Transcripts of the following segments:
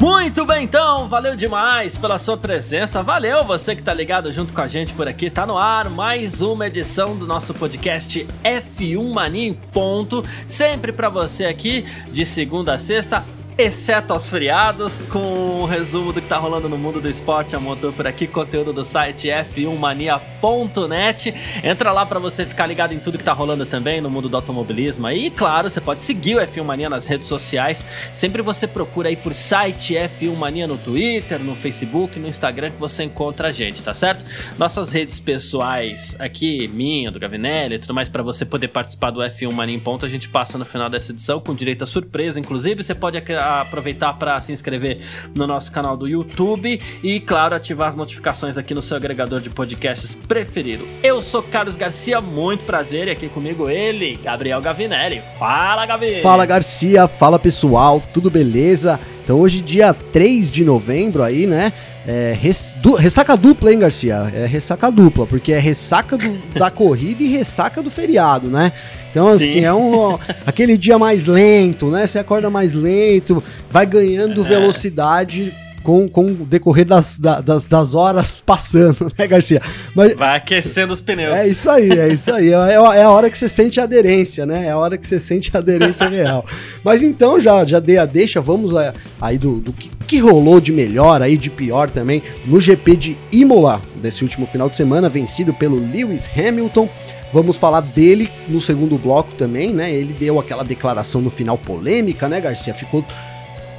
Muito bem, então, valeu demais pela sua presença. Valeu você que tá ligado junto com a gente por aqui. Tá no ar mais uma edição do nosso podcast F1 Mania em ponto, sempre para você aqui de segunda a sexta exceto aos feriados, com um resumo do que tá rolando no mundo do esporte a motor por aqui, conteúdo do site f1mania.net. Entra lá para você ficar ligado em tudo que tá rolando também no mundo do automobilismo. E claro, você pode seguir o F1 Mania nas redes sociais. Sempre você procura aí por site F1 Mania no Twitter, no Facebook, no Instagram que você encontra a gente, tá certo? Nossas redes pessoais aqui, minha, do Gavinelli e tudo mais para você poder participar do F1 Mania em ponto, a gente passa no final dessa edição com direito a surpresa, inclusive você pode aproveitar para se inscrever no nosso canal do YouTube e, claro, ativar as notificações aqui no seu agregador de podcasts preferido. Eu sou Carlos Garcia, muito prazer e aqui comigo ele, Gabriel Gavinelli. Fala, Gavi! Fala, Garcia, fala pessoal, tudo beleza? Então, hoje, dia 3 de novembro, aí, né? É, res, du, ressaca dupla, hein, Garcia? É ressaca dupla, porque é ressaca do, da corrida e ressaca do feriado, né? Então, assim, Sim. é um, aquele dia mais lento, né? Você acorda mais lento, vai ganhando é. velocidade com, com o decorrer das, das, das, horas passando, né, Garcia? Mas, vai aquecendo os pneus. É isso aí, é isso aí. É, é a hora que você sente a aderência, né? É a hora que você sente a aderência real. Mas então, já, já dei a deixa, vamos aí do, do que, que rolou de melhor, aí de pior também, no GP de Imola, desse último final de semana, vencido pelo Lewis Hamilton. Vamos falar dele no segundo bloco também, né? Ele deu aquela declaração no final polêmica, né, Garcia? Ficou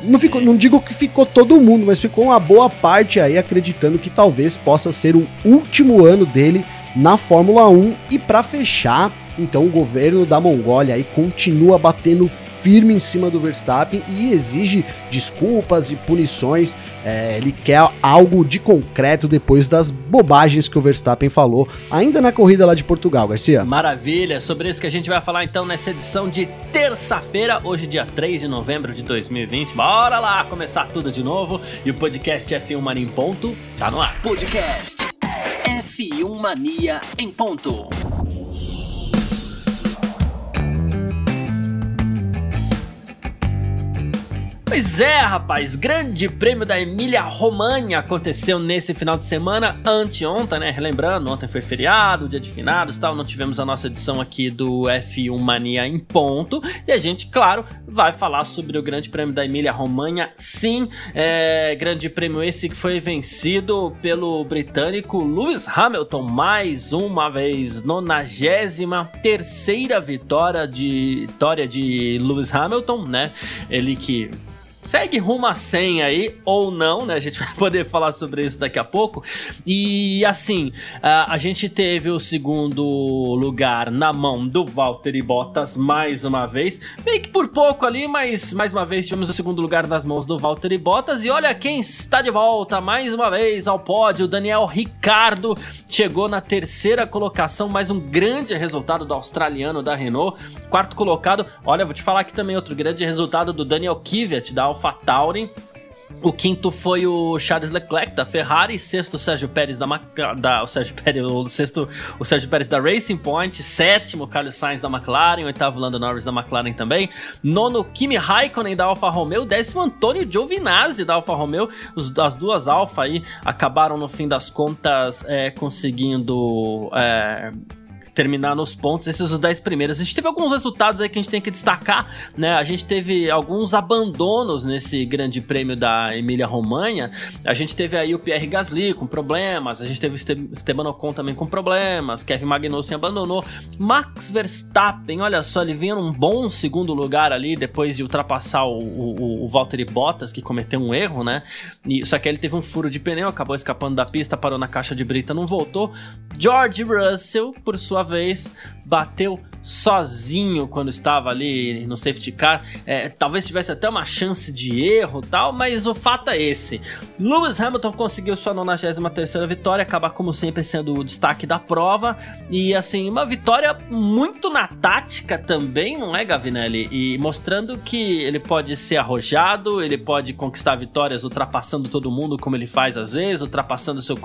não, ficou, não digo que ficou todo mundo, mas ficou uma boa parte aí acreditando que talvez possa ser o último ano dele na Fórmula 1. E para fechar, então o governo da Mongólia aí continua batendo firme em cima do Verstappen e exige desculpas e punições. É, ele quer algo de concreto depois das bobagens que o Verstappen falou, ainda na corrida lá de Portugal, Garcia. Maravilha, sobre isso que a gente vai falar então nessa edição de terça-feira, hoje, dia 3 de novembro de 2020. Bora lá começar tudo de novo e o podcast F1 Mania em Ponto tá no ar. Podcast F1 Mania em Ponto. Pois é, rapaz, grande prêmio da Emília Romagna aconteceu nesse final de semana, anteontem, né? Relembrando, ontem foi feriado, dia de finados tal, não tivemos a nossa edição aqui do F1 Mania em ponto. E a gente, claro, vai falar sobre o grande prêmio da Emília Romagna. Sim, é, grande prêmio esse que foi vencido pelo britânico Lewis Hamilton, mais uma vez, 93 terceira vitória de, vitória de Lewis Hamilton, né? Ele que segue rumo a 100 aí, ou não, né? A gente vai poder falar sobre isso daqui a pouco. E assim, a, a gente teve o segundo lugar na mão do Valtteri Bottas mais uma vez. Meio que por pouco ali, mas mais uma vez tivemos o segundo lugar nas mãos do Valtteri Bottas. E olha quem está de volta mais uma vez ao pódio. Daniel Ricardo chegou na terceira colocação, mais um grande resultado do australiano da Renault. Quarto colocado, olha, vou te falar aqui também outro grande resultado do Daniel Kvyat da AlphaTauri. O quinto foi o Charles Leclerc da Ferrari, sexto o Sérgio Pérez da, da o Sérgio Pérez, o sexto o Sérgio Pérez da Racing Point, sétimo Carlos Sainz da McLaren, oitavo Lando Norris da McLaren também, nono Kimi Raikkonen da Alfa Romeo, décimo Antônio Giovinazzi da Alfa Romeo. Os, as duas Alfa aí acabaram no fim das contas é, conseguindo é, terminar nos pontos, esses os 10 primeiros. A gente teve alguns resultados aí que a gente tem que destacar, né? A gente teve alguns abandonos nesse grande prêmio da Emília Romanha. A gente teve aí o Pierre Gasly com problemas, a gente teve o Esteban Ocon também com problemas, Kevin Magnussen abandonou. Max Verstappen, olha só, ele vinha num bom segundo lugar ali depois de ultrapassar o, o, o Valtteri Bottas, que cometeu um erro, né? E, só que ele teve um furo de pneu, acabou escapando da pista, parou na caixa de brita, não voltou. George Russell, por sua vez, bateu sozinho quando estava ali no safety car. É, talvez tivesse até uma chance de erro tal, mas o fato é esse. Lewis Hamilton conseguiu sua 93 vitória, acaba como sempre sendo o destaque da prova. E assim, uma vitória muito na tática também, não é, Gavinelli? E mostrando que ele pode ser arrojado, ele pode conquistar vitórias ultrapassando todo mundo, como ele faz às vezes, ultrapassando seu,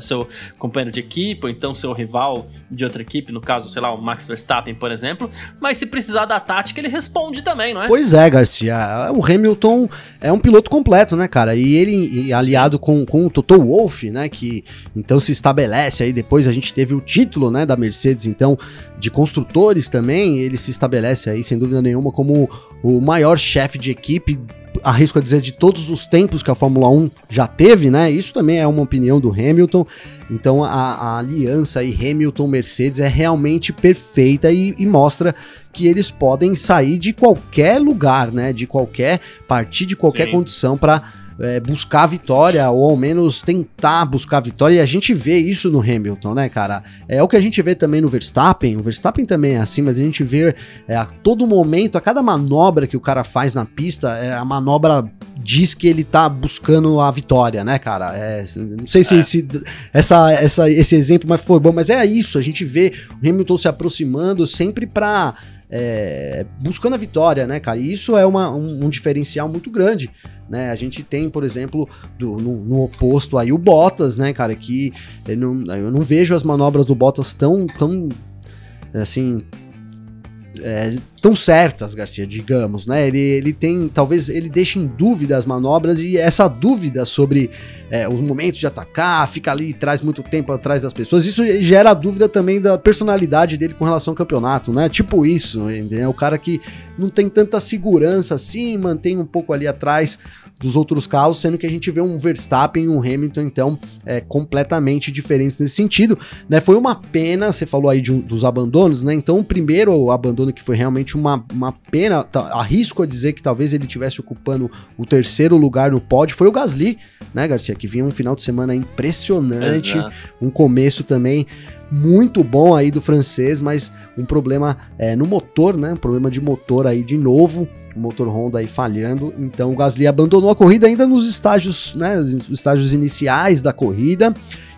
seu companheiro de equipe, ou então seu rival de outra equipe, no caso, sei lá, o Max Verstappen, por exemplo. Mas se precisar da tática, ele responde também, não é? Pois é, Garcia. O Hamilton é um piloto completo, né, cara? E ele, e aliado com, com o Toto Wolff, né, que então se estabelece aí, depois a gente teve o título, né, da Mercedes, então, de construtores também, ele se estabelece aí, sem dúvida nenhuma, como o maior chefe de equipe arrisco a dizer, de todos os tempos que a Fórmula 1 já teve, né? Isso também é uma opinião do Hamilton. Então a, a aliança aí Hamilton-Mercedes é realmente perfeita e, e, mostra que eles podem sair de qualquer lugar, né? De qualquer partir de qualquer Sim. condição para é, buscar a vitória, ou ao menos tentar buscar a vitória, e a gente vê isso no Hamilton, né, cara? É o que a gente vê também no Verstappen, o Verstappen também é assim, mas a gente vê é, a todo momento, a cada manobra que o cara faz na pista, é, a manobra diz que ele tá buscando a vitória, né, cara? É, não sei se, é. se essa, essa, esse exemplo mas foi bom, mas é isso, a gente vê o Hamilton se aproximando sempre pra é, buscando a vitória, né, cara? E isso é uma, um, um, diferencial muito grande. Né? A gente tem, por exemplo, do, no, no, oposto aí o Bottas, né, cara? Que eu não, eu não vejo as manobras do Bottas tão, tão assim, é, tão certas, Garcia, digamos, né? Ele, ele tem, talvez ele deixe em dúvida as manobras e essa dúvida sobre é, os momentos de atacar, fica ali traz muito tempo atrás das pessoas, isso gera dúvida também da personalidade dele com relação ao campeonato, né? Tipo isso, é o cara que não tem tanta segurança assim, mantém um pouco ali atrás dos outros carros, sendo que a gente vê um Verstappen e um Hamilton, então, é, completamente diferentes nesse sentido, né? Foi uma pena, você falou aí de, dos abandonos, né? Então, o primeiro abandono que foi realmente uma, uma pena, tá, arrisco a dizer que talvez ele tivesse ocupando o terceiro lugar no pódio, foi o Gasly, né, Garcia? Que vinha um final de semana impressionante, Exato. um começo também muito bom aí do francês, mas um problema é, no motor, né? Um problema de motor aí de novo, o motor Honda aí falhando. Então o Gasly abandonou a corrida ainda nos estágios, né? Os estágios iniciais da corrida.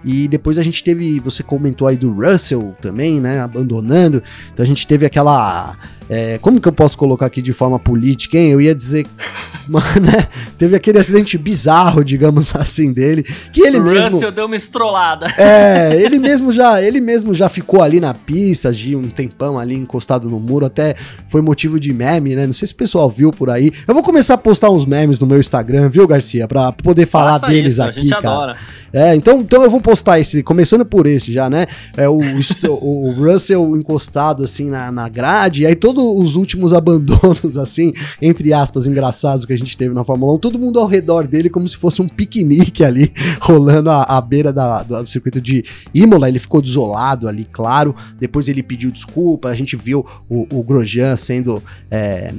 E depois a gente teve, você comentou aí do Russell também, né? Abandonando. Então a gente teve aquela é, como que eu posso colocar aqui de forma política, hein? Eu ia dizer, né? Teve aquele acidente bizarro, digamos assim, dele, que ele o mesmo. Russell deu uma estrolada. É, ele mesmo já, ele mesmo já ficou ali na pista, de um tempão ali encostado no muro, até foi motivo de meme, né? Não sei se o pessoal viu por aí. Eu vou começar a postar uns memes no meu Instagram, viu, Garcia, para poder falar Faça deles isso, aqui, a gente cara. Adora. É, então, então eu vou postar esse, começando por esse já, né? É o, o Russell encostado assim na, na grade, e aí todo todos os últimos abandonos, assim, entre aspas, engraçados que a gente teve na Fórmula 1, todo mundo ao redor dele como se fosse um piquenique ali, rolando à, à beira da, do circuito de Imola. Ele ficou desolado ali, claro. Depois ele pediu desculpa, a gente viu o, o Grosjean sendo. É,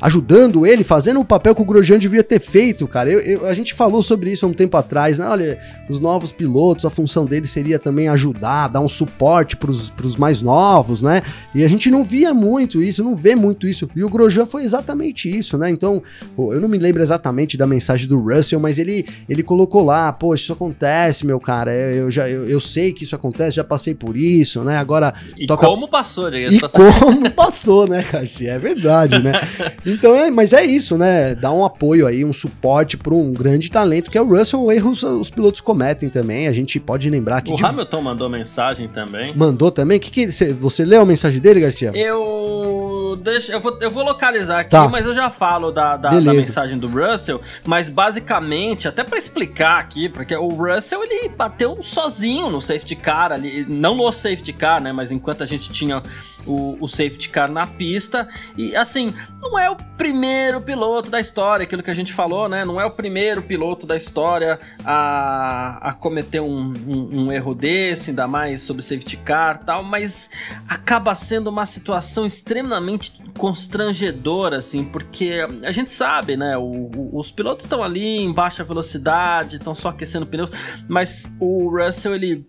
ajudando ele, fazendo o papel que o Grosjean devia ter feito, cara. Eu, eu, a gente falou sobre isso há um tempo atrás, né? Olha, os novos pilotos, a função deles seria também ajudar, dar um suporte para os mais novos, né? E a gente não via muito isso, não vê muito isso. E o Grosjean foi exatamente isso, né? Então, eu não me lembro exatamente da mensagem do Russell, mas ele, ele colocou lá, pô, isso acontece, meu cara. Eu, já eu, eu, sei que isso acontece, já passei por isso, né? Agora. E toca... como passou, diga E como passou, né, Garcia? É verdade, né? Então, é, mas é isso, né? Dá um apoio aí, um suporte para um grande talento que é o Russell. Erros os pilotos cometem também. A gente pode lembrar que. O de... Hamilton mandou mensagem também. Mandou também? Que que você, você leu a mensagem dele, Garcia? Eu. Deixa, eu, vou, eu vou localizar aqui, tá. mas eu já falo da, da, da, mensagem do Russell. Mas basicamente, até para explicar aqui, porque o Russell ele bateu sozinho no safety car ali. Não no safety car, né? Mas enquanto a gente tinha o, o safety car na pista. E assim, não é o primeiro piloto da história, aquilo que a gente falou, né? Não é o primeiro piloto da história a, a cometer um, um, um erro desse, ainda mais sobre safety car tal, mas acaba sendo uma situação extremamente constrangedora, assim, porque a gente sabe, né? O, o, os pilotos estão ali em baixa velocidade, estão só aquecendo pneus, mas o Russell ele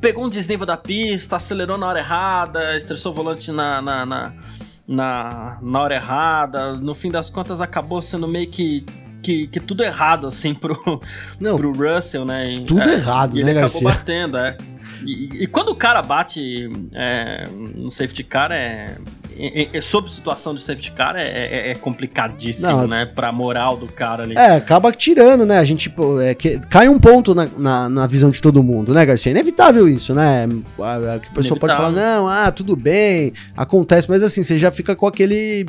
pegou um desnível da pista, acelerou na hora errada, estressou o volante na, na, na, na, na hora errada. No fim das contas, acabou sendo meio que que, que, tudo errado, assim, pro, Não, pro Russell, né? E, tudo é, errado, e né, ele acabou Garcia? batendo, é. E, e, quando o cara bate é, no safety car, é, é, sob situação de safety car, é, é, é complicadíssimo, Não, né? Pra moral do cara ali. É, acaba tirando, né? A gente pô, é, que, cai um ponto na, na, na, visão de todo mundo, né, Garcia? É inevitável isso, né? A, a, a pessoa pode falar, não, ah, tudo bem, acontece, mas assim, você já fica com aquele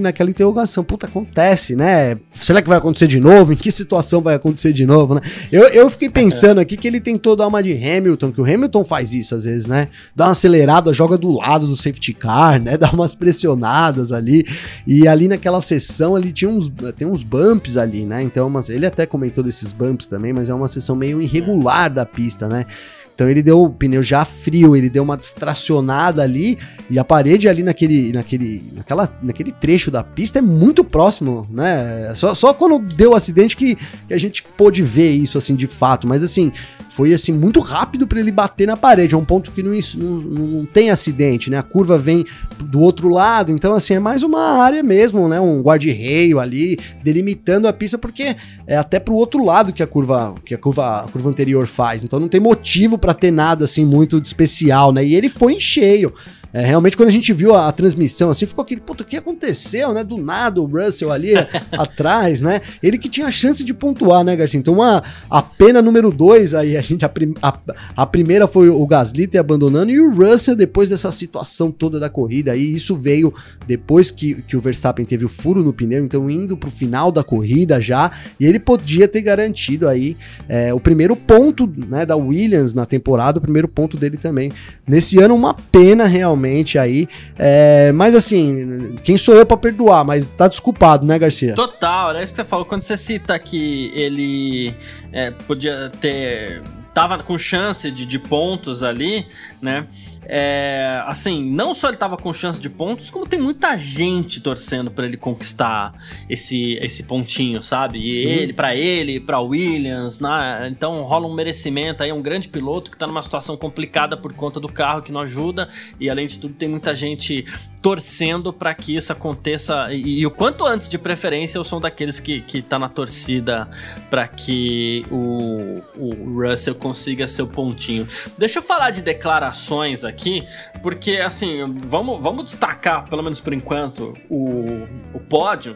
naquela interrogação, puta, acontece, né? Será que vai acontecer de novo? Em que situação vai acontecer de novo, né? Eu, eu fiquei pensando aqui que ele tentou dar uma de Hamilton, que o Hamilton faz isso às vezes, né? Dá uma acelerada, joga do lado do safety car, né? Dá umas pressionadas ali. E ali naquela sessão ali tinha uns, tem uns bumps ali, né? Então, mas ele até comentou desses bumps também, mas é uma sessão meio irregular da pista, né? Então ele deu o pneu já frio, ele deu uma distracionada ali e a parede ali naquele, naquele, naquela, naquele trecho da pista é muito próximo, né? Só, só quando deu o acidente que, que a gente pôde ver isso assim de fato, mas assim, foi assim muito rápido para ele bater na parede, é um ponto que não, não, não, tem acidente, né? A curva vem do outro lado, então assim é mais uma área mesmo, né? Um guarda-reio ali delimitando a pista porque é até pro outro lado que a curva que a curva, a curva anterior faz, então não tem motivo para ter nada assim muito de especial, né? E ele foi em cheio. É, realmente, quando a gente viu a, a, transmissão, assim, ficou aquele, puta, o que aconteceu, né? Do nada, o Russell ali atrás, né? Ele que tinha a chance de pontuar, né, Garcia? Então, uma, a pena número dois, aí a gente, a, a, a primeira foi o Gasly ter abandonando e o Russell depois dessa situação toda da corrida, aí isso veio depois que, que o Verstappen teve o furo no pneu, então indo pro final da corrida já, e ele podia ter garantido aí é, o primeiro ponto, né, da Williams na temporada, o primeiro ponto dele também. Nesse ano, uma pena realmente realmente aí. É, mas assim, quem sou eu para perdoar? Mas tá desculpado, né, Garcia? Total, é isso que você falou. Quando você cita que ele é, podia ter. tava com chance de, de pontos ali, né? É, assim, não só ele tava com chance de pontos, como tem muita gente torcendo para ele conquistar esse, esse pontinho, sabe? E Sim. ele, para ele, para Williams, né? então rola um merecimento aí, um grande piloto que tá numa situação complicada por conta do carro que não ajuda, e além de tudo, tem muita gente torcendo para que isso aconteça, e, e, o quanto antes de preferência, eu sou daqueles que, que tá na torcida para que o, o Russell consiga seu pontinho. Deixa eu falar de declarações aqui aqui, porque assim, vamos, vamos destacar, pelo menos por enquanto, o, o pódio.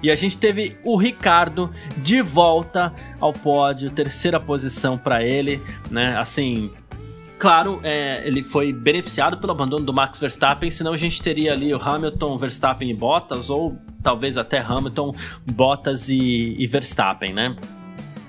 E a gente teve o Ricardo de volta ao pódio, terceira posição para ele, né? Assim, claro, é, ele foi beneficiado pelo abandono do Max Verstappen, senão a gente teria ali o Hamilton, Verstappen e Bottas, ou talvez até Hamilton, Bottas e, e Verstappen, né?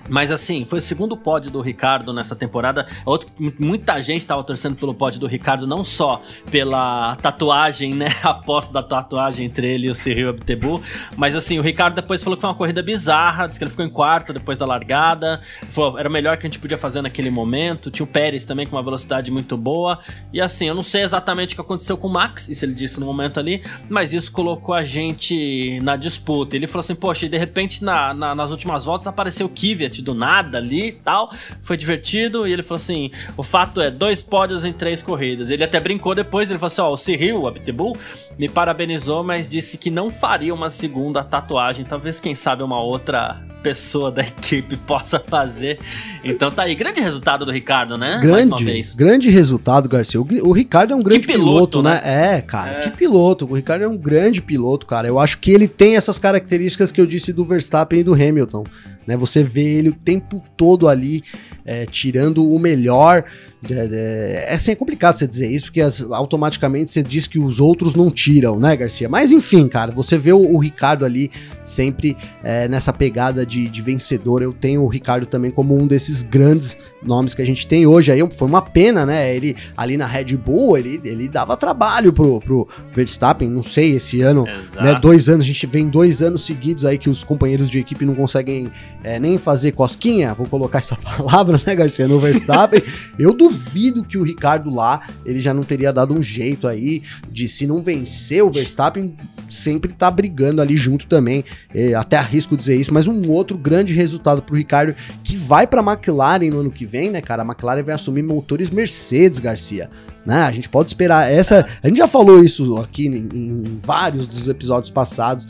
Mas assim, foi o segundo pódio do Ricardo nessa temporada. Outro, muita gente estava torcendo pelo pódio do Ricardo, não só pela tatuagem, né? A aposta da tatuagem entre ele e o Cyril Abtebu. Mas assim, o Ricardo depois falou que foi uma corrida bizarra, disse que ele ficou em quarto depois da largada. Falou, era o melhor que a gente podia fazer naquele momento. Tinha o Pérez também com uma velocidade muito boa. E assim, eu não sei exatamente o que aconteceu com o Max, isso ele disse no momento ali, mas isso colocou a gente na disputa. Ele falou assim, poxa, e de repente na, na, nas últimas voltas apareceu o Kvyat do nada ali e tal. Foi divertido. E ele falou assim: o fato é, dois pódios em três corridas. Ele até brincou depois, ele falou assim: ó, o Cyril, o Abtebu, me parabenizou, mas disse que não faria uma segunda tatuagem. Talvez, quem sabe, uma outra pessoa da equipe possa fazer. Então tá aí, grande resultado do Ricardo, né? Grande, grande resultado, Garcia. O, o, Ricardo é um grande piloto, piloto, né? né? É, cara, é. que piloto. O Ricardo é um grande piloto, cara. Eu acho que ele tem essas características que eu disse do Verstappen e do Hamilton. Né? Você vê ele o tempo todo ali é, tirando o melhor é, é, assim, é complicado você dizer isso, porque as, automaticamente você diz que os outros não tiram, né, Garcia? Mas enfim, cara, você vê o, o Ricardo ali sempre é, nessa pegada de, de, vencedor. Eu tenho o Ricardo também como um desses grandes nomes que a gente tem hoje. Aí foi uma pena, né? Ele ali na Red Bull, ele, ele dava trabalho pro, pro Verstappen, não sei, esse ano, Exato. né? Dois anos, a gente vem dois anos seguidos aí que os companheiros de equipe não conseguem é, nem fazer cosquinha, vou colocar essa palavra, né, Garcia, no Verstappen. Eu duvido duvido que o Ricardo lá, ele já não teria dado um jeito aí de se não vencer o Verstappen, sempre tá brigando ali junto também. É, até arrisco dizer isso, mas um outro grande resultado pro Ricardo que vai pra McLaren no ano que vem, né, cara? A McLaren vai assumir motores Mercedes, Garcia. Né? A gente pode esperar essa. A gente já falou isso aqui em, em vários dos episódios passados.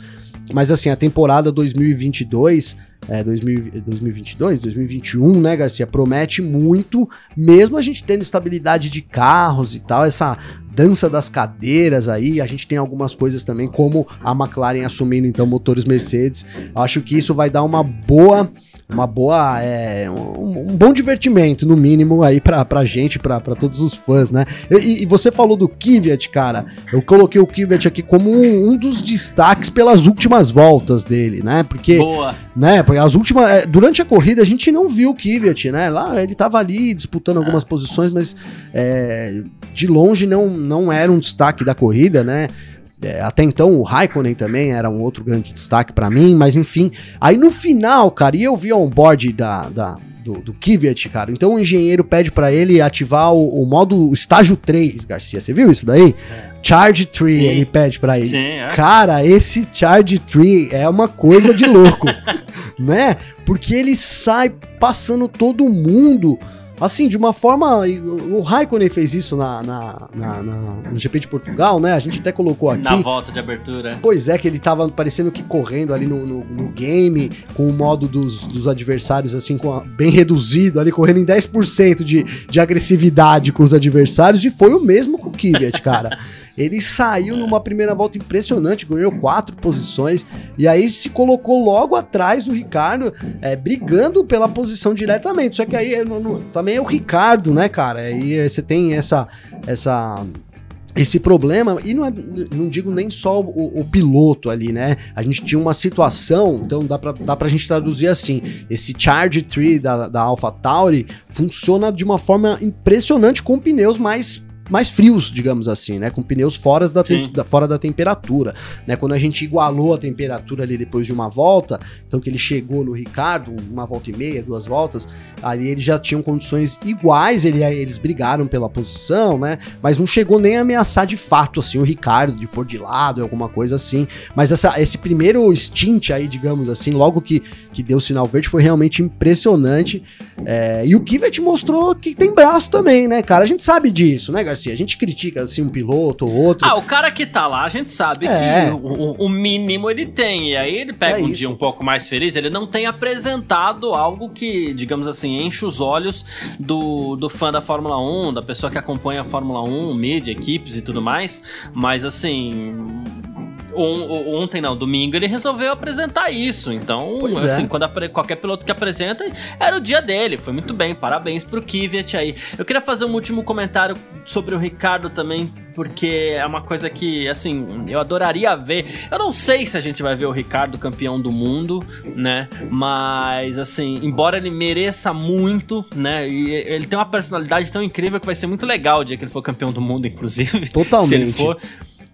Mas assim, a temporada 2022 é, 2022, 2021, né, Garcia? Promete muito, mesmo a gente tendo estabilidade de carros e tal, essa dança das cadeiras aí. A gente tem algumas coisas também, como a McLaren assumindo então motores Mercedes. Acho que isso vai dar uma boa, uma boa, é, um, um, bom divertimento no mínimo aí pra, pra gente, pra, pra todos os fãs, né? E, e você falou do Kvyat, cara. Eu coloquei o Kvyat aqui como um, um, dos destaques pelas últimas voltas dele, né? Porque, boa. né? Porque as últimas, é, durante a corrida a gente não viu o Kvyat, né? Lá ele tava ali disputando algumas posições, mas é, de longe não não era um destaque da corrida, né? É, até então o Raikkonen também era um outro grande destaque para mim, mas enfim. Aí no final, cara, e eu vi on board da, da, do, do Kvyat, cara. Então o engenheiro pede para ele ativar o, o, modo estágio 3, Garcia. Você viu isso daí? É. Charge Tree, Sim. ele pede para ele. Sim, é. Cara, esse Charge Tree é uma coisa de louco, né? Porque ele sai passando todo mundo assim, de uma forma. O Raikkonen fez isso na, na, na, na, no GP de Portugal, né? A gente até colocou aqui. Na volta de abertura. Pois é, que ele tava parecendo que correndo ali no, no, no game, com o modo dos, dos adversários, assim, a, bem reduzido, ali correndo em 10% de, de agressividade com os adversários, e foi o mesmo com o Kvyat, cara. Ele saiu numa primeira volta impressionante, ganhou quatro posições e aí se colocou logo atrás do Ricardo, é, brigando pela posição diretamente. Só que aí é, também é o Ricardo, né, cara? Aí você tem essa essa esse problema, e não, é, não digo nem só o, o, piloto ali, né? A gente tinha uma situação, então dá pra, dá pra gente traduzir assim: esse Charge Tree da, da AlphaTauri funciona de uma forma impressionante com pneus mais mais frios, digamos assim, né? Com pneus fora da, da, fora da temperatura, né? Quando a gente igualou a temperatura ali depois de uma volta, então que ele chegou no Ricardo, uma volta e meia, duas voltas, ali eles já tinham condições iguais, ele, eles brigaram pela posição, né? Mas não chegou nem a ameaçar de fato, assim, o Ricardo de pôr de lado, alguma coisa assim. Mas essa, esse primeiro stint aí, digamos assim, logo que, que deu o sinal verde, foi realmente impressionante. É, e o Kivet mostrou que tem braço também, né, cara? A gente sabe disso, né, Garcia? Assim, a gente critica assim um piloto ou outro. Ah, o cara que tá lá, a gente sabe é. que o, o, mínimo ele tem. E aí ele pega é um isso. dia um pouco mais feliz, ele não tem apresentado algo que, digamos assim, enche os olhos do, do fã da Fórmula 1, da pessoa que acompanha a Fórmula 1, mídia, equipes e tudo mais. Mas assim, ontem não, domingo ele resolveu apresentar isso. Então, pois assim, é. quando qualquer piloto que apresenta, era o dia dele. Foi muito bem. Parabéns pro Kvyat aí. Eu queria fazer um último comentário sobre o Ricardo também, porque é uma coisa que, assim, eu adoraria ver. Eu não sei se a gente vai ver o Ricardo campeão do mundo, né? Mas, assim, embora ele mereça muito, né? E ele tem uma personalidade tão incrível que vai ser muito legal o dia que ele for campeão do mundo, inclusive. Totalmente. Se ele for.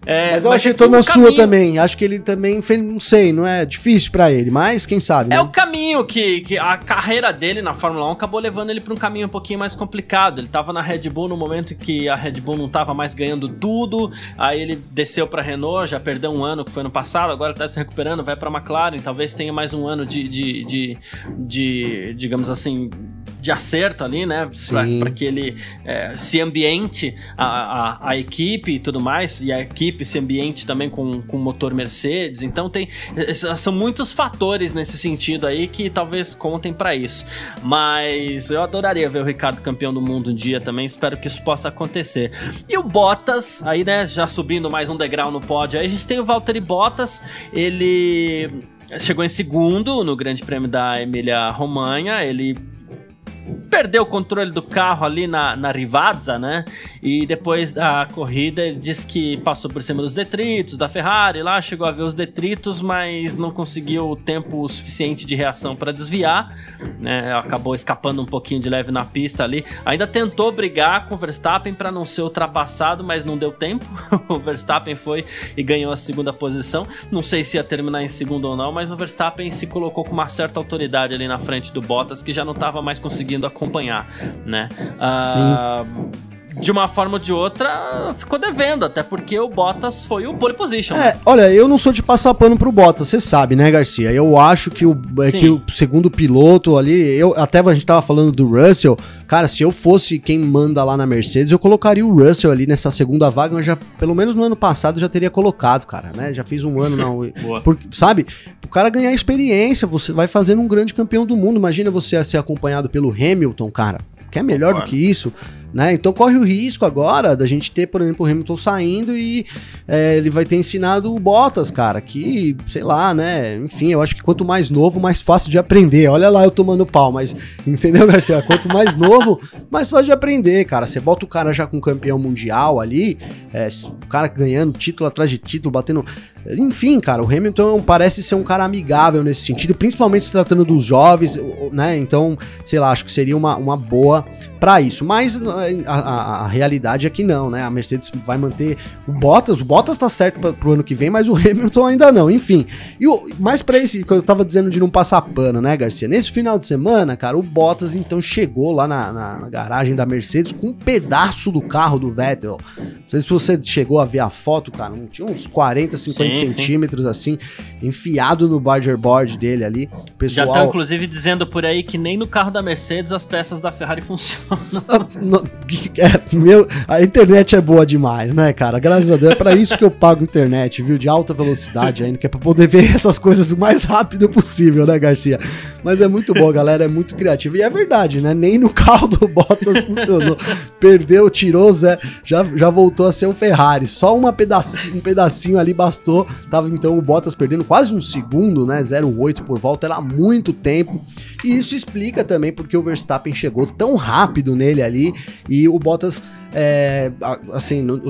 É, mas eu mas achei tô na um sua também. Acho que ele também fez, não sei, não é difícil para ele, mas quem sabe. É né? o caminho que, que a carreira dele na Fórmula 1 acabou levando ele para um caminho um pouquinho mais complicado. Ele tava na Red Bull no momento que a Red Bull não tava mais ganhando tudo, aí ele desceu para Renault, já perdeu um ano que foi no passado, agora tá se recuperando, vai para McLaren, talvez tenha mais um ano de, de, de, de digamos assim, de acerto ali, né? Para que ele é, se ambiente a, a, a, equipe e tudo mais, e a equipe se ambiente também com, com motor Mercedes. Então tem são muitos fatores nesse sentido aí que talvez contem para isso. Mas eu adoraria ver o Ricardo campeão do mundo um dia também, espero que isso possa acontecer. E o Bottas, aí né, já subindo mais um degrau no pódio, aí a gente tem o Valtteri Bottas, ele chegou em segundo no Grande Prêmio da Emília Romanha, ele perdeu o controle do carro ali na, na né? E depois da corrida ele disse que passou por cima dos detritos da Ferrari lá, chegou a ver os detritos, mas não conseguiu o tempo suficiente de reação para desviar, né? Acabou escapando um pouquinho de leve na pista ali. Ainda tentou brigar com o Verstappen para não ser ultrapassado, mas não deu tempo. o Verstappen foi e ganhou a segunda posição. Não sei se ia terminar em segundo ou não, mas o Verstappen se colocou com uma certa autoridade ali na frente do Bottas, que já não estava mais conseguindo conseguindo acompanhar, né? Uh, de uma forma ou de outra, ficou devendo, até porque o Bottas foi o pole position. É, olha, eu não sou de passar pano pro Bottas, você sabe, né, Garcia? Eu acho que o, é que o segundo piloto ali, eu até a gente tava falando do Russell, cara, se eu fosse quem manda lá na Mercedes, eu colocaria o Russell ali nessa segunda vaga, mas já, pelo menos no ano passado, eu já teria colocado, cara, né? Já fiz um ano, não. porque, sabe? O cara ganhar experiência, você vai fazendo um grande campeão do mundo. Imagina você ser acompanhado pelo Hamilton, cara. Quer melhor claro. do que isso? Né? Então corre o risco agora da gente ter, por exemplo, o Hamilton saindo e é, ele vai ter ensinado o Bottas, cara, que, sei lá, né? Enfim, eu acho que quanto mais novo, mais fácil de aprender. Olha lá eu tomando pau, mas entendeu, Garcia? Quanto mais novo, mais fácil de aprender, cara. Você bota o cara já com campeão mundial ali, é, o cara ganhando título atrás de título, batendo. Enfim, cara, o Hamilton parece ser um cara amigável nesse sentido, principalmente se tratando dos jovens, né? Então, sei lá, acho que seria uma, uma boa para isso. Mas a, a, a, realidade é que não, né? A Mercedes vai manter o Bottas, o Bottas tá certo pra, pro ano que vem, mas o Hamilton ainda não, enfim. E o, mais pra esse, que eu tava dizendo de não passar pano, né, Garcia? Nesse final de semana, cara, o Bottas então chegou lá na, na, na garagem da Mercedes com um pedaço do carro do Vettel. Não sei se você chegou a ver a foto, cara, não tinha uns 40, 50 sim, centímetros sim. assim, enfiado no barger board dele ali. Pessoal... Já tá inclusive dizendo por aí que nem no carro da Mercedes as peças da Ferrari funcionam. Ah, é, meu, a internet é boa demais, né, cara? Graças a Deus. É pra isso que eu pago internet, viu? De alta velocidade ainda, que é pra poder ver essas coisas o mais rápido possível, né, Garcia? Mas é muito bom, galera. É muito criativo. E é verdade, né? Nem no carro do Bottas funcionou. Perdeu, tirou, Zé. Já, já voltou a ser um Ferrari. Só uma pedacinho, um pedacinho ali bastou. Tava então o Bottas perdendo quase um segundo, né? 0,8 por volta. Era muito tempo. E isso explica também porque o Verstappen chegou tão rápido nele ali e o Bottas é, assim, não,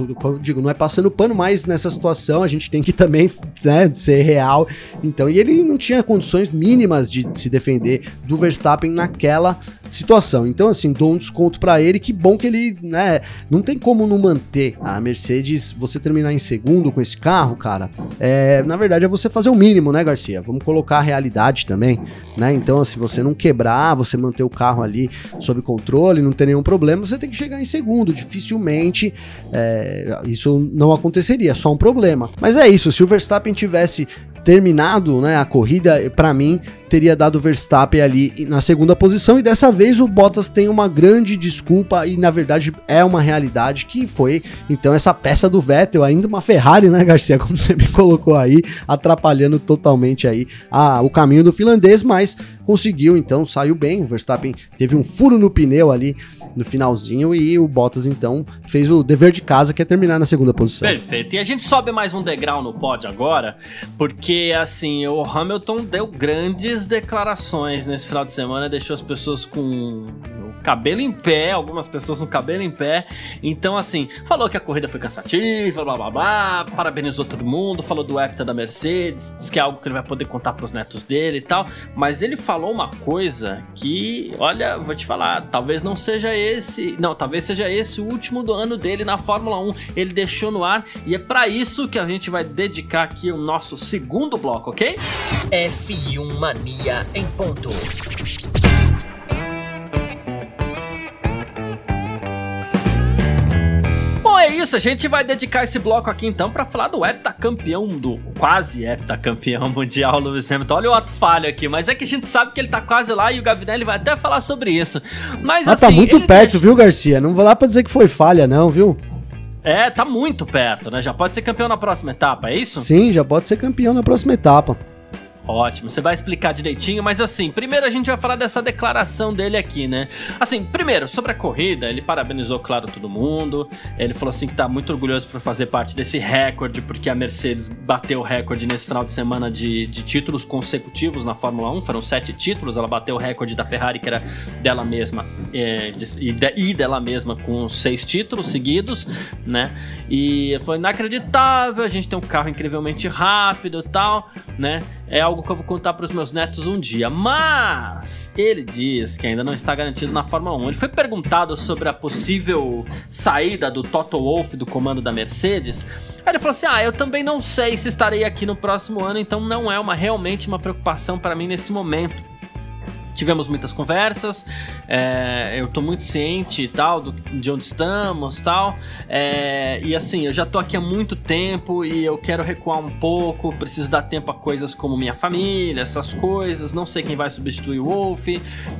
digo, não é passando pano, mas nessa situação a gente tem que também né, ser real. Então, e ele não tinha condições mínimas de se defender do Verstappen naquela situação. Então, assim, dou um desconto para ele. Que bom que ele, né, não tem como não manter a Mercedes. Você terminar em segundo com esse carro, cara, é, na verdade é você fazer o mínimo, né, Garcia? Vamos colocar a realidade também, né? Então, se você não quebrar, você manter o carro ali sob controle, não ter nenhum problema, você tem que chegar em segundo. Dificilmente é, isso não aconteceria, só um problema. Mas é isso, se o Verstappen tivesse terminado né, a corrida, para mim, teria dado Verstappen ali na segunda posição. E dessa vez o Bottas tem uma grande desculpa, e na verdade é uma realidade que foi então essa peça do Vettel, ainda uma Ferrari, né, Garcia? Como você me colocou aí, atrapalhando totalmente aí a, o caminho do finlandês, mas conseguiu, então saiu bem. O Verstappen teve um furo no pneu ali no finalzinho e o Bottas então fez o dever de casa que é terminar na segunda posição. Perfeito. E a gente sobe mais um degrau no pódio agora, porque assim, o Hamilton deu grandes declarações nesse final de semana, deixou as pessoas com o cabelo em pé, algumas pessoas com o cabelo em pé. Então assim, falou que a corrida foi cansativa, blá blá blá, parabenizou todo mundo, falou do hepta da Mercedes, disse que é algo que ele vai poder contar pros netos dele e tal, mas ele falou uma coisa que, olha, vou te falar, talvez não seja esse, não, talvez seja esse o último do ano dele na Fórmula 1. Ele deixou no ar e é para isso que a gente vai dedicar aqui o nosso segundo bloco, ok? F1 Mania em ponto. Bom, é isso. A gente vai dedicar esse bloco aqui então para falar do heptacampeão, do quase heptacampeão mundial Lewis Hamilton. Olha o ato falho aqui, mas é que a gente sabe que ele tá quase lá e o Gavinelli vai até falar sobre isso. Mas ah, tá assim, tá muito perto, deixa... viu, Garcia? Não vou lá pra dizer que foi falha, não, viu? É, tá muito perto, né? Já pode ser campeão na próxima etapa, é isso? Sim, já pode ser campeão na próxima etapa. Ótimo, você vai explicar direitinho, mas assim, primeiro a gente vai falar dessa declaração dele aqui, né? Assim, primeiro, sobre a corrida, ele parabenizou, claro, todo mundo. Ele falou assim que tá muito orgulhoso por fazer parte desse recorde, porque a Mercedes bateu o recorde nesse final de semana de, de títulos consecutivos na Fórmula 1. Foram sete títulos, ela bateu o recorde da Ferrari, que era dela mesma, é, de, e, de, dela mesma com seis títulos seguidos, né? E foi inacreditável, a gente tem um carro incrivelmente rápido e tal, né? É algo que eu vou contar para os meus netos um dia. Mas ele diz que ainda não está garantido na Fórmula 1. Ele foi perguntado sobre a possível saída do Toto Wolff do comando da Mercedes. Aí ele falou assim: Ah, eu também não sei se estarei aqui no próximo ano, então não é uma realmente uma preocupação para mim nesse momento. Tivemos muitas conversas, é, eu tô muito ciente e tal do, de onde estamos tal. É, e assim, eu já tô aqui há muito tempo e eu quero recuar um pouco, preciso dar tempo a coisas como minha família, essas coisas. Não sei quem vai substituir o Wolf,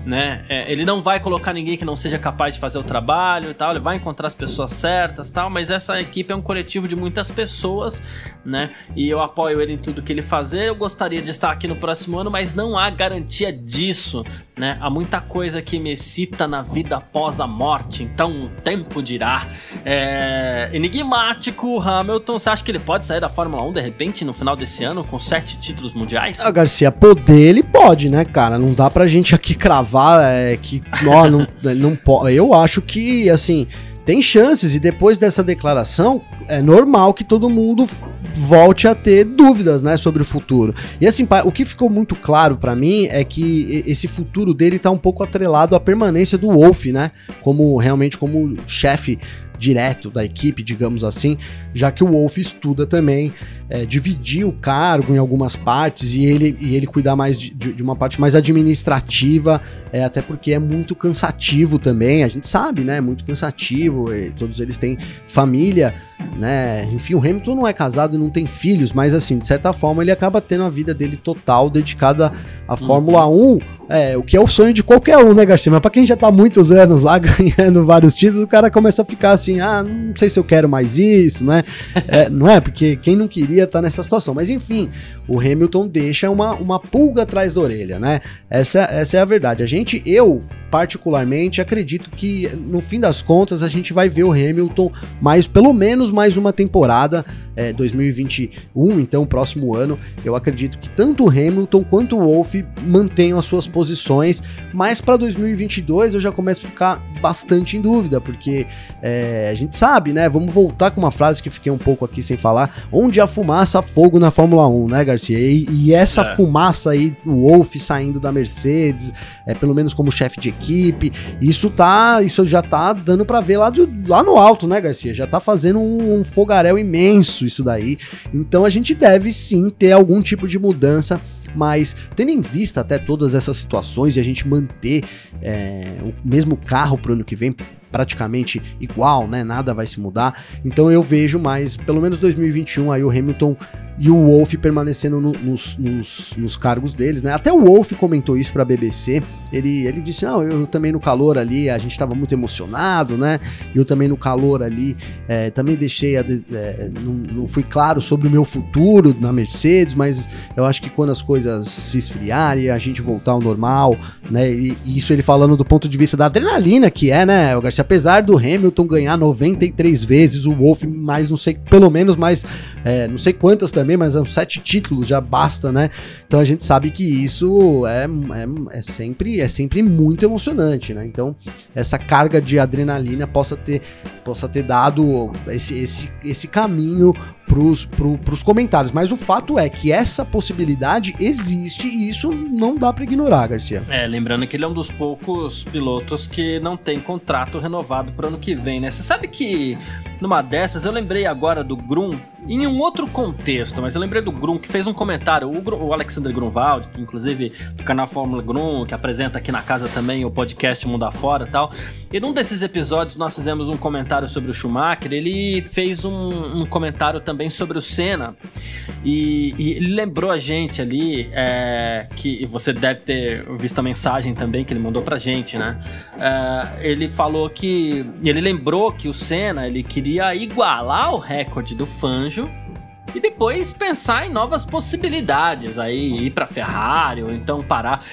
né? É, ele não vai colocar ninguém que não seja capaz de fazer o trabalho e tal, ele vai encontrar as pessoas certas tal, mas essa equipe é um coletivo de muitas pessoas, né? E eu apoio ele em tudo que ele fazer. Eu gostaria de estar aqui no próximo ano, mas não há garantia disso né? Há muita coisa que me excita na vida após a morte, então o tempo dirá. É... Enigmático, Hamilton, você acha que ele pode sair da Fórmula 1 de repente no final desse ano com sete títulos mundiais? Ah, Garcia, poder ele pode, né, cara? Não dá pra gente aqui cravar é, que. Ó, não, não pode. Eu acho que, assim tem chances e depois dessa declaração é normal que todo mundo volte a ter dúvidas, né, sobre o futuro. E assim, o que ficou muito claro para mim é que esse futuro dele tá um pouco atrelado à permanência do Wolf, né, como realmente como chefe direto da equipe, digamos assim, já que o Wolf estuda também é, dividir o cargo em algumas partes e ele, e ele cuidar mais de, de uma parte mais administrativa, é, até porque é muito cansativo também, a gente sabe, né? É muito cansativo, todos eles têm família, né? Enfim, o Hamilton não é casado e não tem filhos, mas assim, de certa forma, ele acaba tendo a vida dele total dedicada à uhum. Fórmula 1, é, o que é o sonho de qualquer um, né, Garcia? Mas pra quem já tá muitos anos lá ganhando vários títulos, o cara começa a ficar assim, ah, não sei se eu quero mais isso, né? É, não é? Porque quem não queria tá nessa situação. Mas enfim, o Hamilton deixa uma, uma pulga atrás da orelha, né? Essa, essa é a verdade. A gente, eu, particularmente, acredito que no fim das contas a gente vai ver o Hamilton mais, pelo menos mais uma temporada é, 2021, então próximo ano, eu acredito que tanto o Hamilton quanto o Wolff mantenham as suas posições, mas para 2022 eu já começo a ficar bastante em dúvida, porque é, a gente sabe, né? Vamos voltar com uma frase que fiquei um pouco aqui sem falar: onde a fumaça, fogo na Fórmula 1, né, Garcia? E, e essa é. fumaça aí, o Wolff saindo da Mercedes, é, pelo menos como chefe de equipe, isso tá, isso já tá dando para ver lá, do, lá no alto, né, Garcia? Já tá fazendo um, um fogaréu imenso isso daí. Então a gente deve sim ter algum tipo de mudança mas tendo em vista até todas essas situações e a gente manter é, o mesmo carro para o ano que vem praticamente igual, né? Nada vai se mudar. Então eu vejo mais, pelo menos 2021 aí o Hamilton e o Wolf permanecendo no, nos, nos, nos, cargos deles, né? Até o Wolf comentou isso para a BBC. Ele, ele disse: Não, eu também no calor ali, a gente estava muito emocionado, né? Eu também no calor ali, é, também deixei, a, é, não, não fui claro sobre o meu futuro na Mercedes, mas eu acho que quando as coisas se esfriarem, a gente voltar ao normal, né? E, e isso ele falando do ponto de vista da adrenalina que é, né, o Garcia? Apesar do Hamilton ganhar 93 vezes, o Wolf mais, não sei, pelo menos mais, é, não sei quantas também também, mas são sete títulos, já basta, né? Então a gente sabe que isso é, é, é, sempre, é sempre muito emocionante, né? Então essa carga de adrenalina possa ter, possa ter dado esse, esse, esse caminho pros, pro, pros comentários. Mas o fato é que essa possibilidade existe e isso não dá para ignorar, Garcia. É, lembrando que ele é um dos poucos pilotos que não tem contrato renovado pro ano que vem, né? Você sabe que numa dessas eu lembrei agora do Grum em um outro contexto, mas eu lembrei do Grum que fez um comentário, o, Grum, o Alexander Grunwald, que inclusive do canal Fórmula Grum, que apresenta aqui na casa também o podcast Mundo Afora e tal. E num desses episódios nós fizemos um comentário sobre o Schumacher, ele fez um, um comentário também sobre o Senna e, e ele lembrou a gente ali é, que você deve ter visto a mensagem também que ele mandou pra gente, né? É, ele falou que ele lembrou que o Senna ele queria igualar o recorde do Fangio e depois pensar em novas possibilidades, aí ir para Ferrari ou então parar.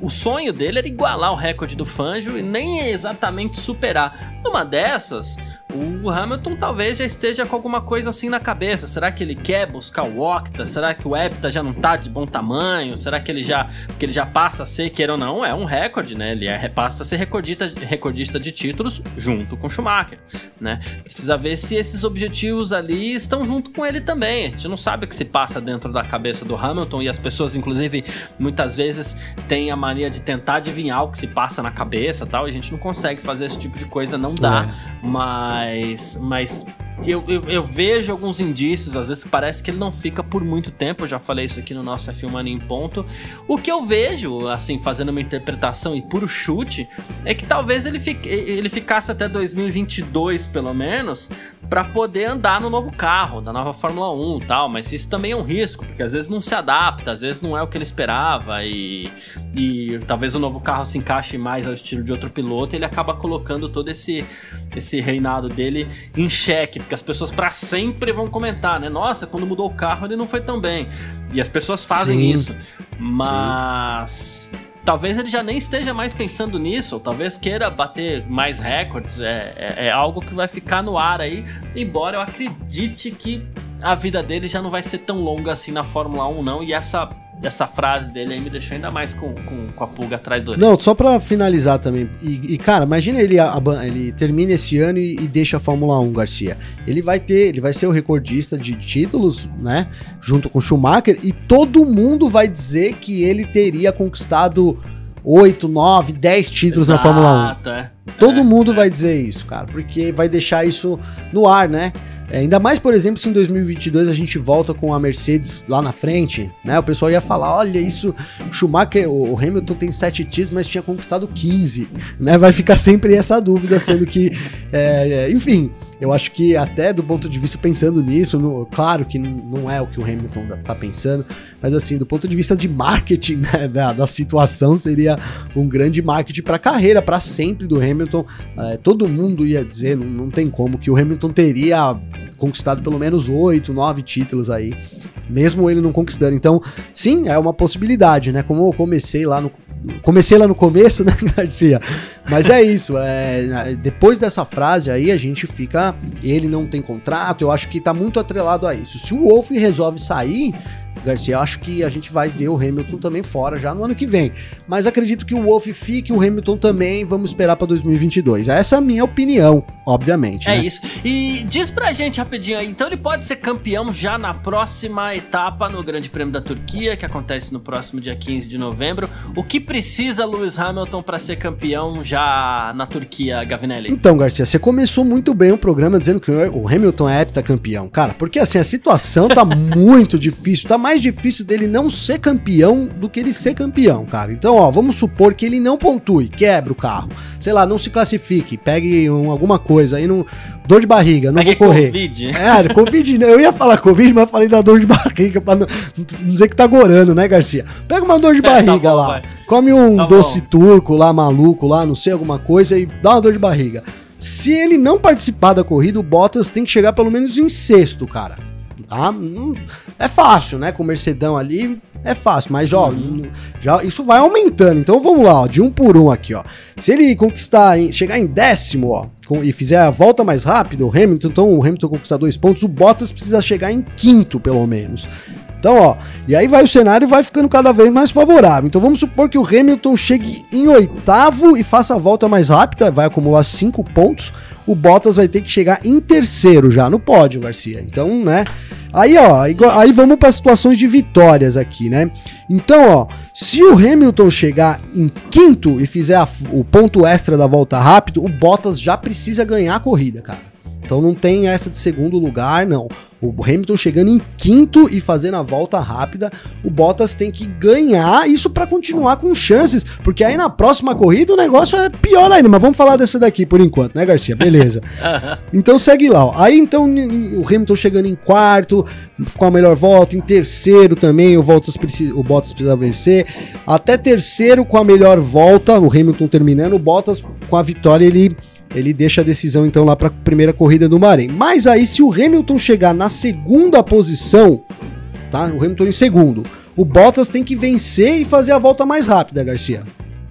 O sonho dele era igualar o recorde do Fangio e nem exatamente superar. Numa dessas, o Hamilton talvez já esteja com alguma coisa assim na cabeça. Será que ele quer buscar o Octa? Será que o Hepta já não tá de bom tamanho? Será que ele já. Porque ele já passa a ser, queira ou não, é um recorde, né? Ele é, passa a ser recordista, recordista de títulos junto com Schumacher, né? Precisa ver se esses objetivos ali estão junto com ele também. A gente não sabe o que se passa dentro da cabeça do Hamilton e as pessoas, inclusive, muitas vezes têm a mania de tentar adivinhar o que se passa na cabeça tal. E a gente não consegue fazer esse tipo de coisa, não dá. É. Mas mas, mas eu, eu, eu, vejo alguns indícios, às vezes parece que ele não fica por muito tempo, eu já falei isso aqui no nosso F1 Mania em ponto. O que eu vejo, assim, fazendo uma interpretação e puro chute, é que talvez ele, fique, ele ficasse até 2022, pelo menos, para poder andar no novo carro, da nova Fórmula 1 e tal, mas isso também é um risco, porque às vezes não se adapta, às vezes não é o que ele esperava e, e talvez o novo carro se encaixe mais ao estilo de outro piloto e ele acaba colocando todo esse, esse reinado dele em xeque, porque as pessoas para sempre vão comentar, né? Nossa, quando mudou o carro ele não foi tão bem. E as pessoas fazem Sim. isso. Mas Sim. talvez ele já nem esteja mais pensando nisso, ou talvez queira bater mais recordes. É, é, é algo que vai ficar no ar aí, embora eu acredite que a vida dele já não vai ser tão longa assim na Fórmula 1, não. E essa essa frase dele aí me deixou ainda mais com, com, com a pulga atrás do Não, só pra finalizar também. E, e cara, imagina ele, a, a, ele termina esse ano e, e, deixa a Fórmula 1, Garcia. Ele vai ter, ele vai ser o recordista de títulos, né? Junto com Schumacher, e todo mundo vai dizer que ele teria conquistado 8, 9, 10 títulos Exato, na Fórmula 1. É. Todo é, mundo é. vai dizer isso, cara, porque vai deixar isso no ar, né? É, ainda mais, por exemplo, se em 2022 a gente volta com a Mercedes lá na frente, né? O pessoal ia falar, olha isso, Schumacher, o Hamilton tem 7 títulos, mas tinha conquistado 15, né? Vai ficar sempre essa dúvida, sendo que, é, é, enfim, eu acho que até do ponto de vista pensando nisso, no, claro que não é o que o Hamilton tá pensando, mas assim, do ponto de vista de marketing né, da, da, situação, seria um grande marketing para a carreira, para sempre do Hamilton. É, todo mundo ia dizer, não, não tem como, que o Hamilton teria conquistado pelo menos oito, nove títulos aí, mesmo ele não conquistando. Então, sim, é uma possibilidade, né? Como eu comecei lá no. Comecei lá no começo, né, Garcia? Mas é isso. É, depois dessa frase aí, a gente fica. Ele não tem contrato, eu acho que tá muito atrelado a isso. Se o Wolf resolve sair, Garcia, acho que a gente vai ver o Hamilton também fora já no ano que vem. Mas acredito que o Wolf fique, o Hamilton também, vamos esperar para 2022. Essa é a minha opinião, obviamente. É né? isso. E diz pra gente rapidinho aí, então ele pode ser campeão já na próxima etapa no Grande Prêmio da Turquia, que acontece no próximo dia 15 de novembro. O que precisa Lewis Hamilton para ser campeão já na Turquia, Gavinelli? Então, Garcia, você começou muito bem o programa dizendo que o Hamilton é heptacampeão. Cara, porque assim, a situação tá muito difícil, tá mais difícil dele não ser campeão do que ele ser campeão, cara. Então, ó, vamos supor que ele não pontue, quebra o carro, sei lá, não se classifique, pegue um, alguma coisa aí, não, dor de barriga, não Pegue vou correr. Covid. É, Covid, eu ia falar Covid, mas falei da dor de barriga pra não, não dizer que tá gorando, né, Garcia? Pega uma dor de barriga tá bom, lá, vai. come um tá doce bom. turco lá, maluco lá, não sei, alguma coisa e dá uma dor de barriga. Se ele não participar da corrida, o Bottas tem que chegar pelo menos em sexto, cara. Tá? É fácil, né? Com o Mercedão ali é fácil, mas ó, uhum. já, isso vai aumentando. Então vamos lá, ó, de um por um aqui, ó. Se ele conquistar, chegar em décimo, ó, com, e fizer a volta mais rápido, o Hamilton, então o Hamilton conquistar dois pontos, o Bottas precisa chegar em quinto, pelo menos. Então, ó, e aí vai o cenário vai ficando cada vez mais favorável. Então vamos supor que o Hamilton chegue em oitavo e faça a volta mais rápida, vai acumular cinco pontos. O Bottas vai ter que chegar em terceiro já no pódio, Garcia. Então, né? Aí, ó, aí vamos para situações de vitórias aqui, né? Então, ó, se o Hamilton chegar em quinto e fizer a, o ponto extra da volta rápido, o Bottas já precisa ganhar a corrida, cara. Então não tem essa de segundo lugar, não. O Hamilton chegando em quinto e fazendo a volta rápida, o Bottas tem que ganhar isso para continuar com chances, porque aí na próxima corrida o negócio é pior ainda. Mas vamos falar dessa daqui por enquanto, né, Garcia? Beleza. então segue lá. Ó. Aí então o Hamilton chegando em quarto, com a melhor volta, em terceiro também o precisa, o Bottas precisa vencer. Até terceiro com a melhor volta, o Hamilton terminando, o Bottas com a vitória ele ele deixa a decisão então lá para a primeira corrida do Bahrein. Mas aí se o Hamilton chegar na segunda posição, tá? O Hamilton em segundo, o Bottas tem que vencer e fazer a volta mais rápida, Garcia.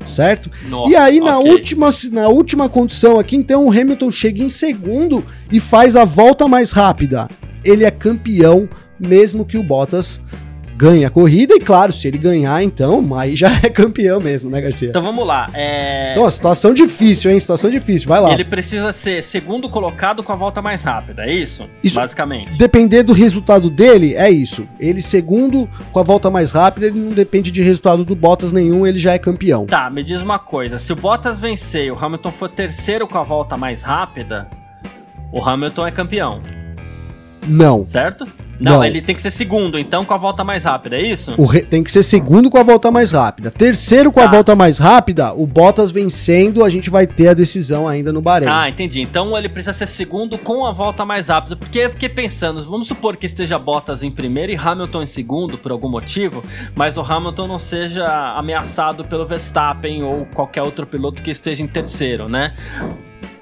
Certo? Nossa, e aí na okay. última na última condição aqui, então o Hamilton chega em segundo e faz a volta mais rápida. Ele é campeão mesmo que o Bottas ganha a corrida, e claro, se ele ganhar, então, aí já é campeão mesmo, né, Garcia? Então vamos lá. É... Então, situação difícil, hein? Situação difícil, vai lá. Ele precisa ser segundo colocado com a volta mais rápida, é isso? Isso. Basicamente. Depender do resultado dele, é isso. Ele segundo com a volta mais rápida, ele não depende de resultado do Bottas nenhum, ele já é campeão. Tá, me diz uma coisa. Se o Bottas vencer e o Hamilton for terceiro com a volta mais rápida, o Hamilton é campeão. Não. Certo? Não, Não. ele tem que ser segundo, então com a volta mais rápida, é isso? O re- tem que ser segundo com a volta mais rápida. Terceiro com a Tá. volta mais rápida, o Bottas vencendo, a gente vai ter a decisão ainda no Bahrein. Ah, entendi. Então ele precisa ser segundo com a volta mais rápida. Porque eu fiquei pensando, vamos supor que esteja Bottas em primeiro e Hamilton em segundo, por algum motivo, mas o Hamilton não seja ameaçado pelo Verstappen ou qualquer outro piloto que esteja em terceiro, né?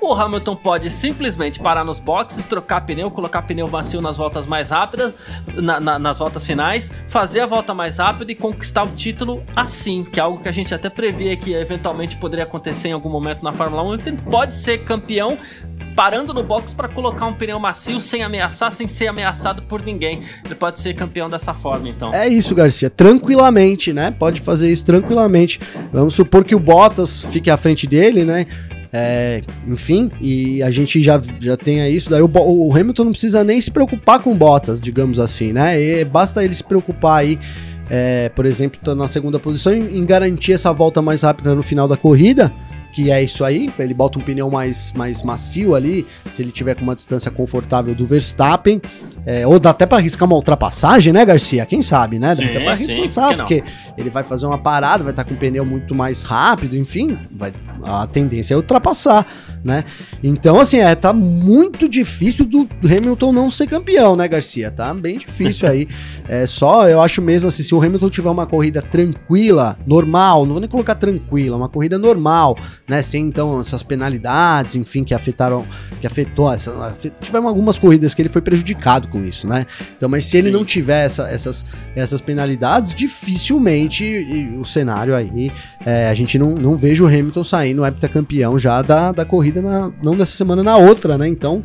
O Hamilton pode simplesmente parar nos boxes, trocar pneu, colocar pneu macio nas voltas mais rápidas, na- na- nas voltas finais, fazer a volta mais rápida e conquistar o título assim, que é algo que a gente até previa que eventualmente poderia acontecer em algum momento na Fórmula 1. Ele pode ser campeão parando no box para colocar um pneu macio sem ameaçar, sem ser ameaçado por ninguém. Ele pode ser campeão dessa forma, então. É isso, Garcia. Tranquilamente, né? Pode fazer isso tranquilamente. Vamos supor que o Bottas fique à frente dele, né? É, enfim, e a gente já, já tenha isso. Daí o, o Hamilton não precisa nem se preocupar com o Bottas, digamos assim, né? E basta ele se preocupar aí, é, por exemplo, tá na segunda posição, em, garantir essa volta mais rápida no final da corrida. Que é isso aí, ele bota um pneu mais, mais macio ali, se ele tiver com uma distância confortável do Verstappen. É, ou dá até pra arriscar uma ultrapassagem, né, Garcia? Quem sabe, né? Dá Sim, até pra sim, arriscar, porque ele vai fazer uma parada, vai estar com o pneu muito mais rápido, enfim, vai, a tendência é ultrapassar, né? Então, assim, é, tá muito difícil do Hamilton não ser campeão, né, Garcia? Tá bem difícil aí. É só, eu acho mesmo assim, se o Hamilton tiver uma corrida tranquila, normal, não vou nem colocar tranquila, uma corrida normal, né, sem então essas penalidades, enfim, que afetaram, que afetou, essa, tiveram algumas corridas que ele foi prejudicado com isso, né? Então, mas se ele Sim. não tiver essa- essas, essas penalidades, dificilmente e o cenário aí, é, a gente não, não vejo o Hamilton saindo heptacampeão já da, da corrida, na- não dessa semana, na outra, né? Então,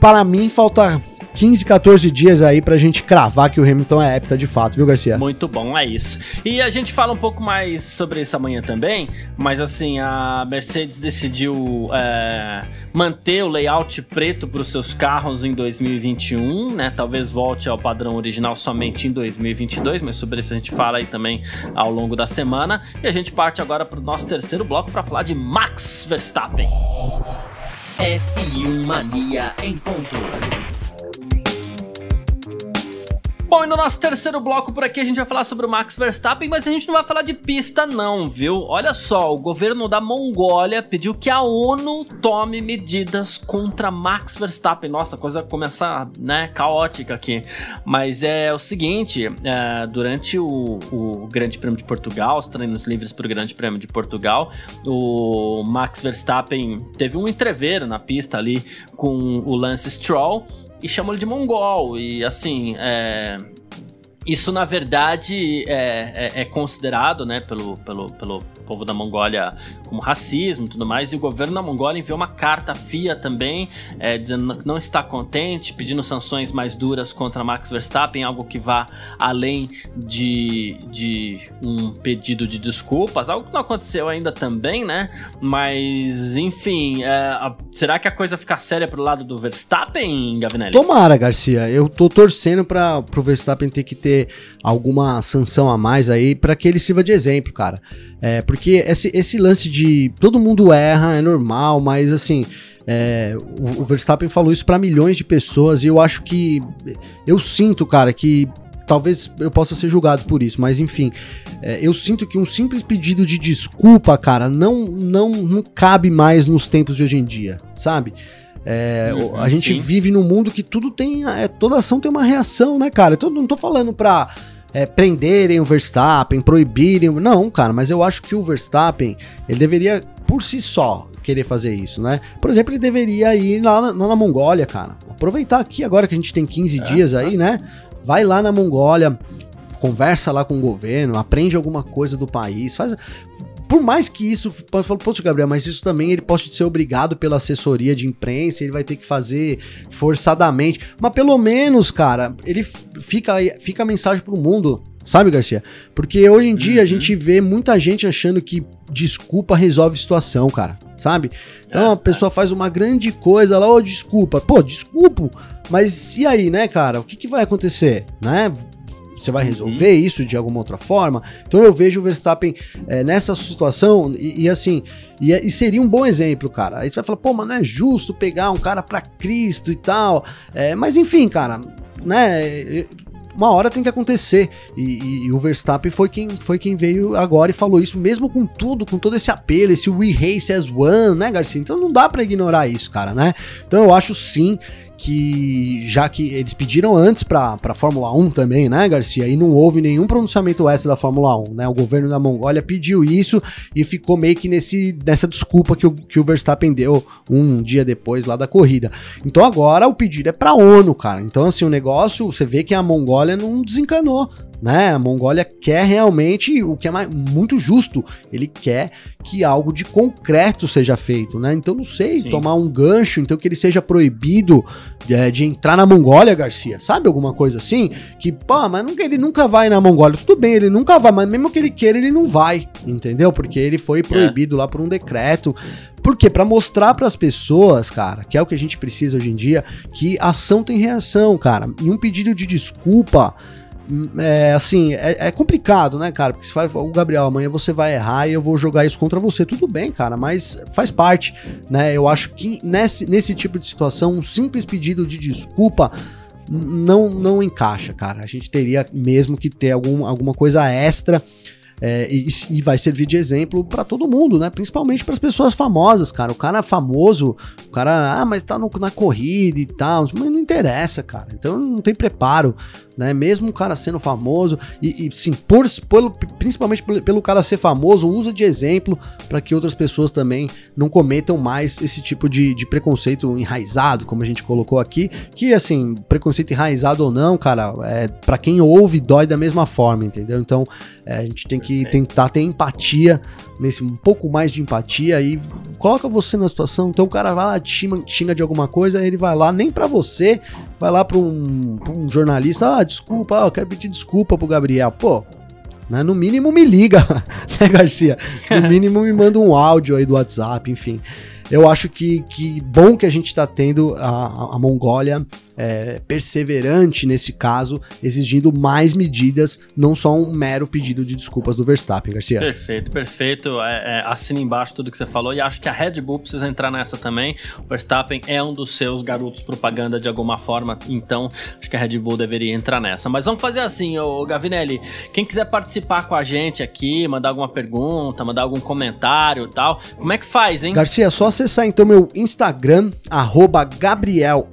para mim, falta 15, 14 dias aí pra gente cravar que o Hamilton é hepta de fato, viu, Garcia? Muito bom, é isso. E a gente fala um pouco mais sobre isso amanhã também, mas assim, a Mercedes decidiu é, manter o layout preto para os seus carros em 2021, né? Talvez volte ao padrão original somente em 2022, mas sobre isso a gente fala aí também ao longo da semana. E a gente parte agora para o nosso terceiro bloco para falar de Max Verstappen. F1 Mania em ponto. Bom, e no nosso terceiro bloco por aqui a gente vai falar sobre o Max Verstappen, mas a gente não vai falar de pista não, viu? Olha só, o governo da Mongólia pediu que a ONU tome medidas contra Max Verstappen. Nossa, a coisa começa, né, caótica aqui. Mas é o seguinte, é, durante o, o Grande Prêmio de Portugal, os treinos livres para o Grande Prêmio de Portugal, o Max Verstappen teve um entreveiro na pista ali com o Lance Stroll, e chamam ele de mongol. E assim, é, isso na verdade é, é- é considerado né, pelo, pelo, pelo povo da Mongólia como racismo e tudo mais. E o governo da Mongólia enviou uma carta à FIA também, é, dizendo que não está contente, pedindo sanções mais duras contra Max Verstappen, algo que vá além de, de um pedido de desculpas, algo que não aconteceu ainda também, né? Mas, enfim, é, a- será que a coisa fica séria pro lado do Verstappen, Gavinelli? Tomara, Garcia. Eu tô torcendo para pro Verstappen ter que ter alguma sanção a mais aí para que ele sirva de exemplo, cara. É, porque esse, esse lance de todo mundo erra, é normal, mas assim, é, o, o Verstappen falou isso para milhões de pessoas e eu acho que eu sinto, cara, que talvez eu possa ser julgado por isso, mas enfim, é, eu sinto que um simples pedido de desculpa, cara, não, não, não cabe mais nos tempos de hoje em dia, sabe? É, Uhum, a gente sim. vive num mundo que tudo tem. É, toda ação tem uma reação, né, cara? Eu não tô falando pra é, prenderem o Verstappen, proibirem. Não, cara, mas eu acho que o Verstappen, ele deveria, por si só, querer fazer isso, né? Por exemplo, ele deveria ir lá na, na Mongólia, cara. Aproveitar aqui agora que a gente tem 15 É, dias aí, né? Vai lá na Mongólia, conversa lá com o governo, aprende alguma coisa do país, faz. Por mais que isso, falar, poxa, Gabriel, mas isso também ele pode ser obrigado pela assessoria de imprensa, ele vai ter que fazer forçadamente. Mas pelo menos, cara, ele fica, fica a mensagem pro mundo, sabe, Garcia? Porque hoje em dia a Uhum. gente vê muita gente achando que desculpa resolve situação, cara, sabe? Então É, a pessoa faz uma grande coisa lá, ô, desculpa. Pô, desculpo, mas e aí, né, cara? O que, que vai acontecer, né? Você vai resolver uhum. isso de alguma outra forma. Então eu vejo o Verstappen é, nessa situação e, e assim, e, e, seria um bom exemplo, cara. Aí você vai falar, pô, mas não é justo pegar um cara para Cristo e tal. É, mas enfim, cara, né? uma hora tem que acontecer. E, e, e, o Verstappen foi quem, foi quem veio agora e falou isso, mesmo com tudo, com todo esse apelo, esse We Race as One, né, Garcia? Então não dá para ignorar isso, cara, né? Então eu acho sim que já que eles pediram antes para a Fórmula 1 também, né, Garcia? E não houve nenhum pronunciamento extra da Fórmula 1, né? O governo da Mongólia pediu isso e ficou meio que nesse, nessa desculpa que o, que o Verstappen deu um dia depois lá da corrida. Então agora o pedido é para a ONU, cara. Então assim, o negócio, você vê que a Mongólia não desencanou, né? A Mongólia quer realmente o que é mais, muito justo. Ele quer que algo de concreto seja feito, né? Então não sei, Sim. tomar um gancho, então que ele seja proibido é, de entrar na Mongólia, Garcia, sabe alguma coisa assim? Que, pô, mas nunca, ele nunca vai na Mongólia. Tudo bem, ele nunca vai, mas mesmo que ele queira, ele não vai, entendeu? Porque ele foi proibido é. lá por um decreto. Por quê? Pra mostrar para as pessoas, cara, que é o que a gente precisa hoje em dia, que ação tem reação, cara. E um pedido de desculpa é, assim, é, é, complicado, né, cara? Porque se fala, o Gabriel, amanhã você vai errar e eu vou jogar isso contra você. Tudo bem, cara, mas faz parte, né? Eu acho que nesse, nesse tipo de situação, um simples pedido de desculpa não, não encaixa, cara. A gente teria mesmo que ter algum, alguma coisa extra é, e, e, vai servir de exemplo para todo mundo, né? Principalmente para as pessoas famosas, cara. O cara famoso, o cara, ah, mas tá no, na corrida e tal, mas não interessa, cara. Então não tem preparo, né? Mesmo o cara sendo famoso e, e sim, por, principalmente pelo cara ser famoso, usa de exemplo para que outras pessoas também não cometam mais esse tipo de, de preconceito enraizado, como a gente colocou aqui. Que assim, preconceito enraizado ou não, cara, é para quem ouve dói da mesma forma, entendeu? Então é, a gente tem que que tentar ter empatia, nesse um pouco mais de empatia e coloca você na situação. Então o cara vai lá, xinga, xinga de alguma coisa, ele vai lá, nem para você, vai lá para um, pra um jornalista, ah, desculpa, ah, eu quero pedir desculpa pro Gabriel. Pô, né, no mínimo me liga, né, Garcia? No mínimo me manda um áudio aí do WhatsApp, enfim. Eu acho que, que bom que a gente está tendo a, a Mongólia é, perseverante nesse caso, exigindo mais medidas, não só um mero pedido de desculpas do Verstappen, Garcia. Perfeito, perfeito. É, é, assina embaixo tudo que você falou e acho que a Red Bull precisa entrar nessa também. O Verstappen é um dos seus garotos propaganda de alguma forma, então acho que a Red Bull deveria entrar nessa. Mas vamos fazer assim, ô Gavinelli, quem quiser participar com a gente aqui, mandar alguma pergunta, mandar algum comentário e tal, como é que faz, hein? Garcia, é só acessar então meu Instagram, Gabriel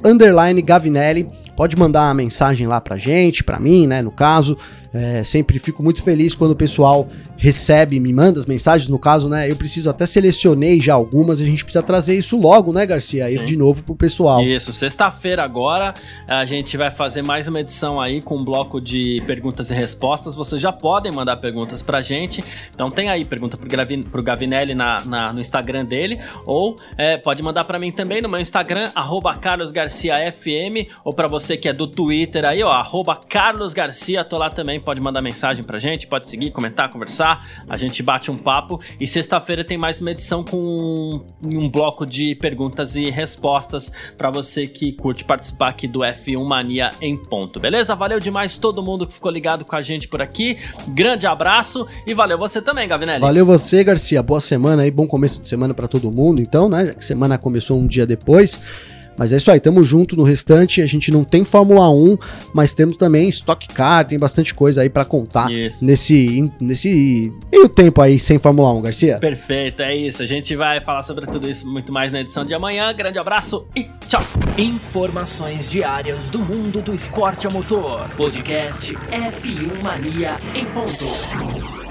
Gavinelli Gavinelli. Pode mandar uma mensagem lá pra gente, pra mim, né, no caso. É, sempre fico muito feliz quando o pessoal recebe, me manda as mensagens. No caso, né? Eu preciso até selecionei já algumas. A gente precisa trazer isso logo, né, Garcia? Aí de novo pro pessoal. Isso, sexta-feira agora a gente vai fazer mais uma edição aí com um bloco de perguntas e respostas. Vocês já podem mandar perguntas pra gente. Então tem aí pergunta pro, Gravin, pro Gavinelli na, na, no Instagram dele. Ou é, pode mandar para mim também no meu Instagram, carlosgarciafm. Ou para você que é do Twitter aí, ó, carlosgarcia. Tô lá também pode mandar mensagem pra gente, pode seguir, comentar, conversar, a gente bate um papo. E sexta-feira tem mais uma edição com um, um bloco de perguntas e respostas para você que curte participar aqui do F1 Mania em ponto, beleza? Valeu demais todo mundo que ficou ligado com a gente por aqui. Grande abraço e valeu você também, Gavinelli. Valeu você, Garcia. Boa semana aí, bom começo de semana para todo mundo, então, né? Já que semana começou um dia depois. Mas é isso aí, tamo junto no restante. A gente não tem Fórmula 1, mas temos também Stock Car, tem bastante coisa aí para contar isso. nesse nesse meio tempo aí sem Fórmula 1, Garcia. Perfeito, é isso. A gente vai falar sobre tudo isso muito mais na edição de amanhã. Grande abraço e tchau. Informações diárias do mundo do esporte a motor. Podcast F1 Mania em ponto.